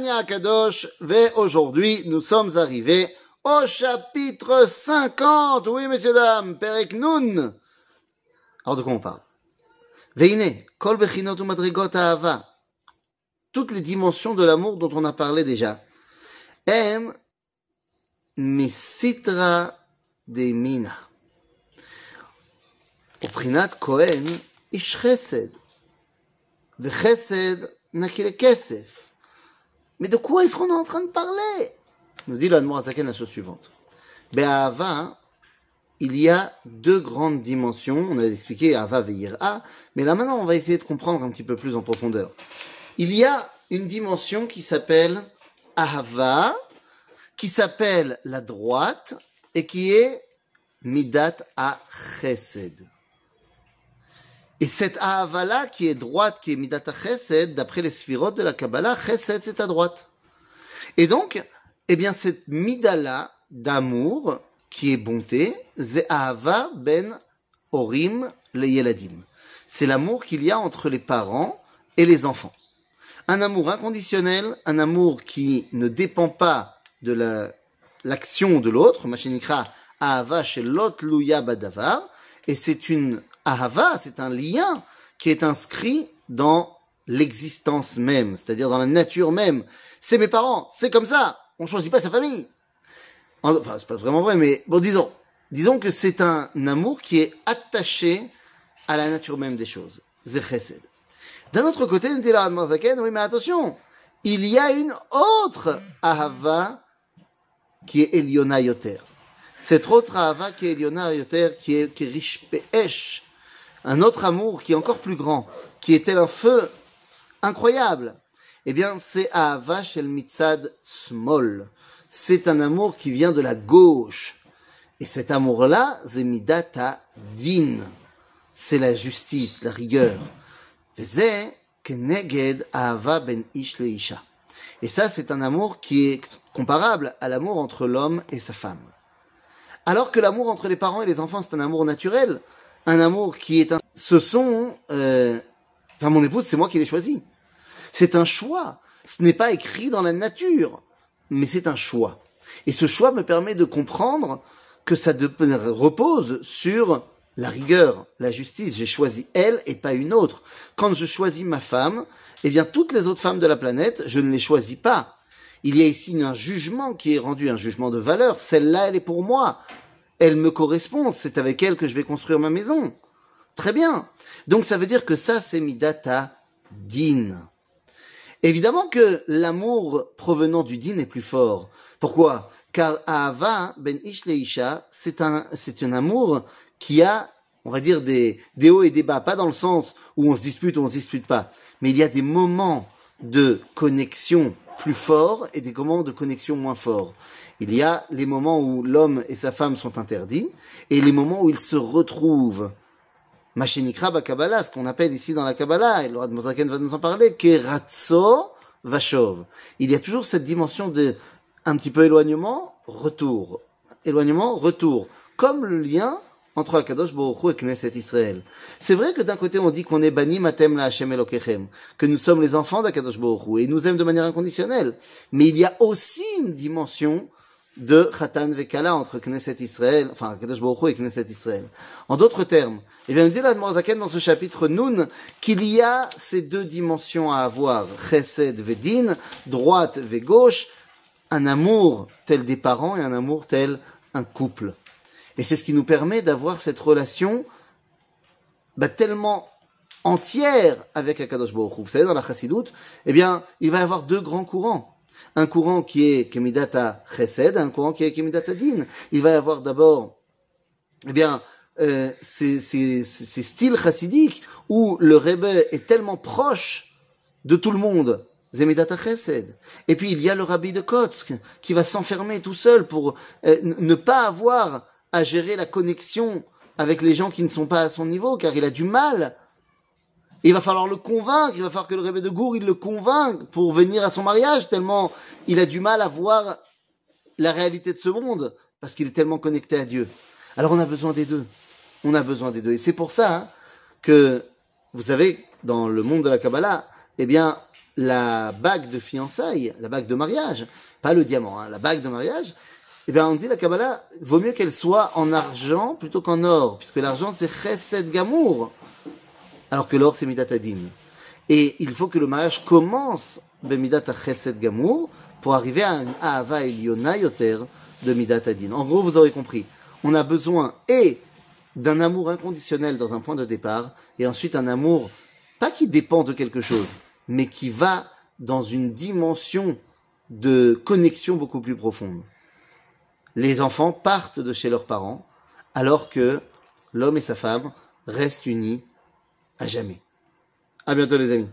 Tanya Kadosh, ve aujourd'hui, nous sommes arrivés au chapitre 50. Oui, messieurs, dames, Perek Nun. Alors, de quoi on parle? Veine, kol bechinot madrigot ahava. Toutes les dimensions de l'amour dont on a parlé déjà. Em misitra de mina. Oprinat Kohen, ish chesed. Vechesed, nakil kesef. Mais de quoi est-ce qu'on est en train de parler? Nous dit l'Admorazaken la chose suivante. Be'ahava, il y a deux grandes dimensions. On a expliqué Ava A, mais là maintenant on va essayer de comprendre un petit peu plus en profondeur. Il y a une dimension qui s'appelle Ahava, qui s'appelle la droite et qui est Midat à Chesed. Et cette Ahava-là, qui est droite, qui est Midata Chesed, d'après les sphirotes de la Kabbalah, Chesed, c'est à droite. Et donc, eh bien, cette Midala d'amour, qui est bonté, c'est Ahava ben Orim le Yeladim. C'est l'amour qu'il y a entre les parents et les enfants. Un amour inconditionnel, un amour qui ne dépend pas de l'action de l'autre, Machinikra, Ahava l'autre Luya Badavar, et c'est une Ahava, c'est un lien qui est inscrit dans l'existence même, c'est-à-dire dans la nature même. C'est mes parents, c'est comme ça. On choisit pas sa famille. Enfin, c'est pas vraiment vrai, mais bon, disons, disons que c'est un amour qui est attaché à la nature même des choses. Zechesed. D'un autre côté, nous dit oui, mais attention, il y a une autre Ahava qui est Eliona Yoter. Cette autre Ahava qui est Eliona Yoter, qui est, riche Pe'esh, un autre amour qui est encore plus grand, qui est tel un feu incroyable, eh bien, c'est Ahava Shel Mitzad Smol. C'est un amour qui vient de la gauche. Et cet amour-là, c'est Midata Din. C'est la justice, la rigueur. Ben. Et ça, c'est un amour qui est comparable à l'amour entre l'homme et sa femme. Alors que l'amour entre les parents et les enfants, c'est un amour naturel un amour qui est un... Ce sont... Euh... Enfin, mon épouse, c'est moi qui l'ai choisi. C'est un choix. Ce n'est pas écrit dans la nature, mais c'est un choix. Et ce choix me permet de comprendre que ça repose sur la rigueur, la justice. J'ai choisi elle et pas une autre. Quand je choisis ma femme, eh bien toutes les autres femmes de la planète, je ne les choisis pas. Il y a ici un jugement qui est rendu, un jugement de valeur. Celle-là, elle est pour moi elle me correspond, c'est avec elle que je vais construire ma maison. Très bien. Donc ça veut dire que ça, c'est midata din. Évidemment que l'amour provenant du din est plus fort. Pourquoi? Car Ava ben ish isha, c'est un, c'est un amour qui a, on va dire, des, des hauts et des bas. Pas dans le sens où on se dispute ou on se dispute pas. Mais il y a des moments de connexion plus forts et des moments de connexion moins forts. Il y a les moments où l'homme et sa femme sont interdits et les moments où ils se retrouvent. Machinikra Kabbalah, ce qu'on appelle ici dans la Kabbalah, et le de Mozaken va nous en parler, Keratso Vashov. Il y a toujours cette dimension de un petit peu éloignement, retour. Éloignement, retour. Comme le lien entre Akadosh Baruch et Knesset Israël. C'est vrai que d'un côté on dit qu'on est banni matem la Hashem Elokechem, que nous sommes les enfants d'Akadosh Baruch et nous aime de manière inconditionnelle. Mais il y a aussi une dimension de Khatan Vekala entre Knesset Israël, enfin Kadosh Baruch et Knesset Israël. En d'autres termes, eh bien, nous dit la dans ce chapitre Nun qu'il y a ces deux dimensions à avoir, Chesed Vedin, droite et gauche, un amour tel des parents et un amour tel un couple. Et c'est ce qui nous permet d'avoir cette relation bah, tellement entière avec Akadosh Baruch Vous savez, dans la Chassidoute, eh bien, il va y avoir deux grands courants un courant qui est Kemidata Chesed, un courant qui est Kemidata Din. Il va y avoir d'abord, eh bien, euh, ces, styles chassidiques où le Rebbe est tellement proche de tout le monde. Zemidata Chesed. Et puis il y a le rabbi de Kotsk qui va s'enfermer tout seul pour euh, ne pas avoir à gérer la connexion avec les gens qui ne sont pas à son niveau, car il a du mal il va falloir le convaincre, il va falloir que le Rebbe de Gour, il le convainque pour venir à son mariage, tellement il a du mal à voir la réalité de ce monde, parce qu'il est tellement connecté à Dieu. Alors on a besoin des deux. On a besoin des deux. Et c'est pour ça hein, que, vous savez, dans le monde de la Kabbalah, eh bien, la bague de fiançailles, la bague de mariage, pas le diamant, hein, la bague de mariage, eh bien, on dit la Kabbalah, vaut mieux qu'elle soit en argent plutôt qu'en or, puisque l'argent c'est chesed gamour, alors que l'or c'est midat adin. Et il faut que le mariage commence bemidat chesed gamour pour arriver à un ahava eliona yoter de midat adin. En gros, vous aurez compris, on a besoin et d'un amour inconditionnel dans un point de départ, et ensuite un amour pas qui dépend de quelque chose, mais qui va dans une dimension de connexion beaucoup plus profonde. Les enfants partent de chez leurs parents, alors que l'homme et sa femme restent unis à jamais. À bientôt les amis.